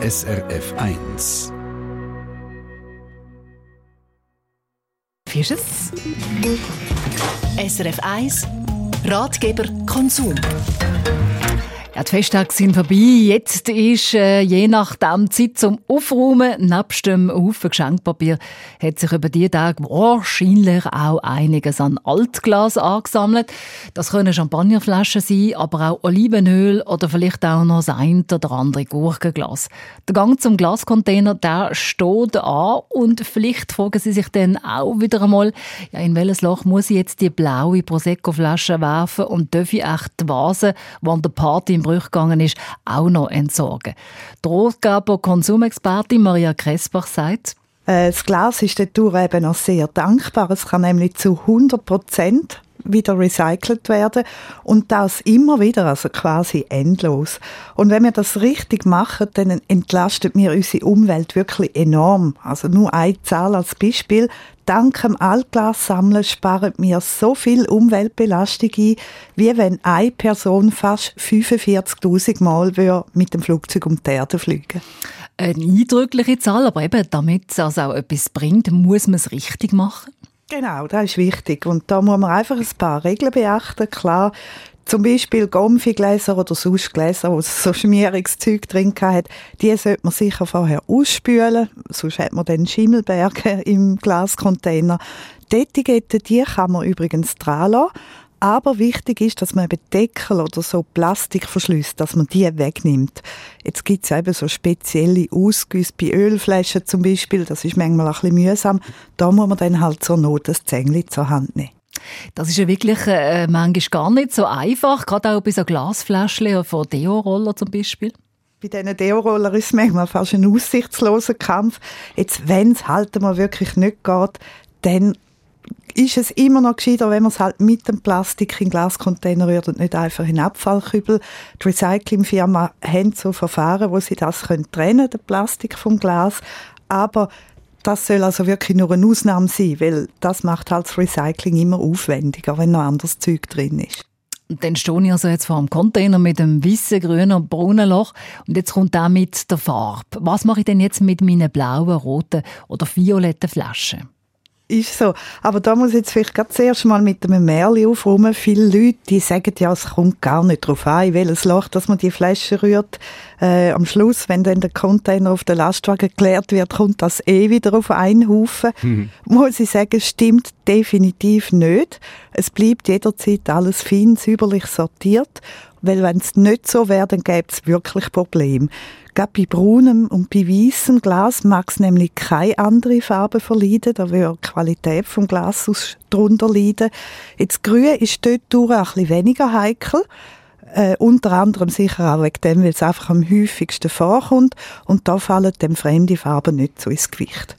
SRF 1. Wie ist es? SRF 1 Ratgeber Konsum. Ja, die Festtage sind vorbei. Jetzt ist äh, je nachdem Zeit zum Aufräumen. Nebst dem Haufen Geschenkpapier hat sich über diese Tage wahrscheinlich auch einiges an Altglas angesammelt. Das können Champagnerflaschen sein, aber auch Olivenöl oder vielleicht auch noch das ein oder andere Gurkenglas. Der Gang zum Glascontainer, der steht an und vielleicht fragen Sie sich dann auch wieder einmal, ja, in welches Loch muss ich jetzt die blaue Prosecco-Flasche werfen und darf ich echt die Vase, die der Party im Brüch gegangen ist, auch noch entsorgen. Die Rotgeber Konsumexpertin Maria Kressbach sagt, äh, das Glas ist dadurch eben auch sehr dankbar. Es kann nämlich zu 100 Prozent wieder recycelt werden und das immer wieder, also quasi endlos. Und wenn wir das richtig machen, dann entlastet mir unsere Umwelt wirklich enorm. Also nur eine Zahl als Beispiel. Dank dem Altglassammeln sparen wir so viel Umweltbelastung ein, wie wenn eine Person fast 45.000 Mal mit dem Flugzeug um die Erde fliegen Eine eindrückliche Zahl, aber eben, damit es also auch etwas bringt, muss man es richtig machen. Genau, das ist wichtig. Und da muss man einfach ein paar Regeln beachten. Klar, zum Beispiel Gomfigläser oder sonst Gläser, wo so schmieriges Zeug drin hat, die sollte man sicher vorher ausspülen, sonst hat man dann Schimmelberge im Glascontainer. Die Etiketten, die kann man übrigens dran lassen, aber wichtig ist, dass man eben Deckel oder so Plastikverschlüsse, dass man die wegnimmt. Jetzt gibt es eben so spezielle Ausgüsse bei Ölflaschen zum Beispiel. Das ist manchmal ein bisschen mühsam. Da muss man dann halt zur Not das Zängli zur Hand nehmen. Das ist ja wirklich äh, manchmal gar nicht so einfach, gerade auch bei so Glasfläschchen von Deo-Roller zum Beispiel. Bei diesen Deo-Roller ist es manchmal fast ein aussichtsloser Kampf. Jetzt, wenn es halt mal wirklich nicht geht, dann ist es immer noch gescheiter, wenn man es halt mit dem Plastik in Glascontainer rührt und nicht einfach in Abfallkübel. Die Recyclingfirma haben so Verfahren, wo sie das können trennen, den Plastik vom Glas. Aber das soll also wirklich nur eine Ausnahme sein, weil das macht halt das Recycling immer aufwendiger, wenn noch anderes Zeug drin ist. Und dann stehe ich also jetzt vor einem Container mit einem weißen, grünen und braunen Loch und jetzt kommt da mit der Farbe. Was mache ich denn jetzt mit meinen blauen, roten oder violetten Flaschen? Ist so. Aber da muss ich jetzt vielleicht gerade zuerst mal mit einem Märchen aufräumen. Viele Leute, die sagen ja, es kommt gar nicht drauf an, welches Loch, dass man die Flasche rührt. Äh, am Schluss, wenn dann der Container auf den Lastwagen geleert wird, kommt das eh wieder auf einen Haufen. Mhm. Muss ich sagen, stimmt definitiv nicht. Es bleibt jederzeit alles fein, säuberlich sortiert. Weil wenn es nicht so wäre, dann gäbe es wirklich Probleme. Gerade bei braunem und bei weißem Glas mag es nämlich keine andere Farbe verleiden. Da würde die Qualität vom Glas darunter leiden. Jetzt grün ist dort durch ein bisschen weniger heikel. Äh, unter anderem sicher auch wegen dem, weil es einfach am häufigsten vorkommt. Und da fallen dem fremde Farben nicht so ins Gewicht.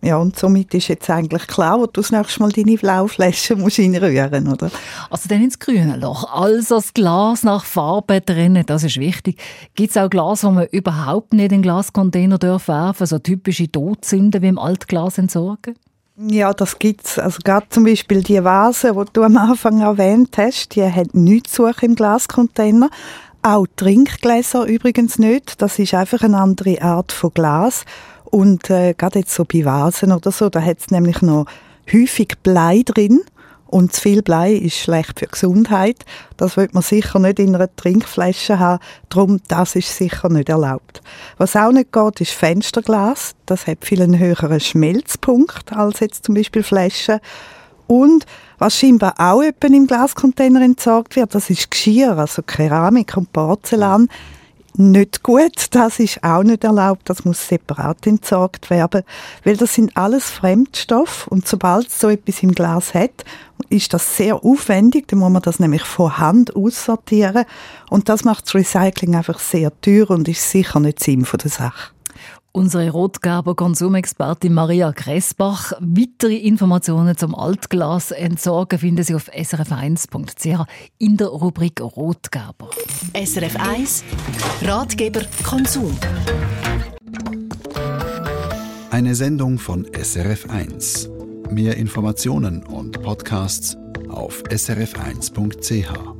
Ja, und somit ist jetzt eigentlich klar, wo du das nächste Mal deine Blauflasche musst reinrühren oder? Also dann ins grüne Loch. Also das Glas nach Farbe trennen, das ist wichtig. Gibt es auch Glas, wo man überhaupt nicht in den Glascontainer werfen darf? So typische Todsünden wie im Altglas entsorgen? Ja, das gibt's. Also gerade zum Beispiel die Vase, die du am Anfang erwähnt hast, die hat nichts zu suchen im Glascontainer. Auch Trinkgläser übrigens nicht. Das ist einfach eine andere Art von Glas. Und äh, gerade jetzt so bei Vasen oder so, da hat es nämlich noch häufig Blei drin. Und zu viel Blei ist schlecht für die Gesundheit. Das wird man sicher nicht in einer Trinkflasche haben. Darum, das ist sicher nicht erlaubt. Was auch nicht geht, ist Fensterglas. Das hat viel einen höheren Schmelzpunkt als jetzt zum Beispiel Flaschen. Und was scheinbar auch im Glascontainer entsorgt wird, das ist Geschirr, also Keramik und Porzellan nicht gut. Das ist auch nicht erlaubt. Das muss separat entsorgt werden, weil das sind alles Fremdstoffe und sobald so etwas im Glas hat, ist das sehr aufwendig. Dann muss man das nämlich von Hand aussortieren und das macht das Recycling einfach sehr teuer und ist sicher nicht Sinn von der Sache. Unsere Rotgerber Konsumexpertin Maria Kressbach. Weitere Informationen zum Altglas entsorgen finden Sie auf srf1.ch in der Rubrik Rotgerber. SRF 1 Ratgeber Konsum. Eine Sendung von SRF 1. Mehr Informationen und Podcasts auf srf1.ch.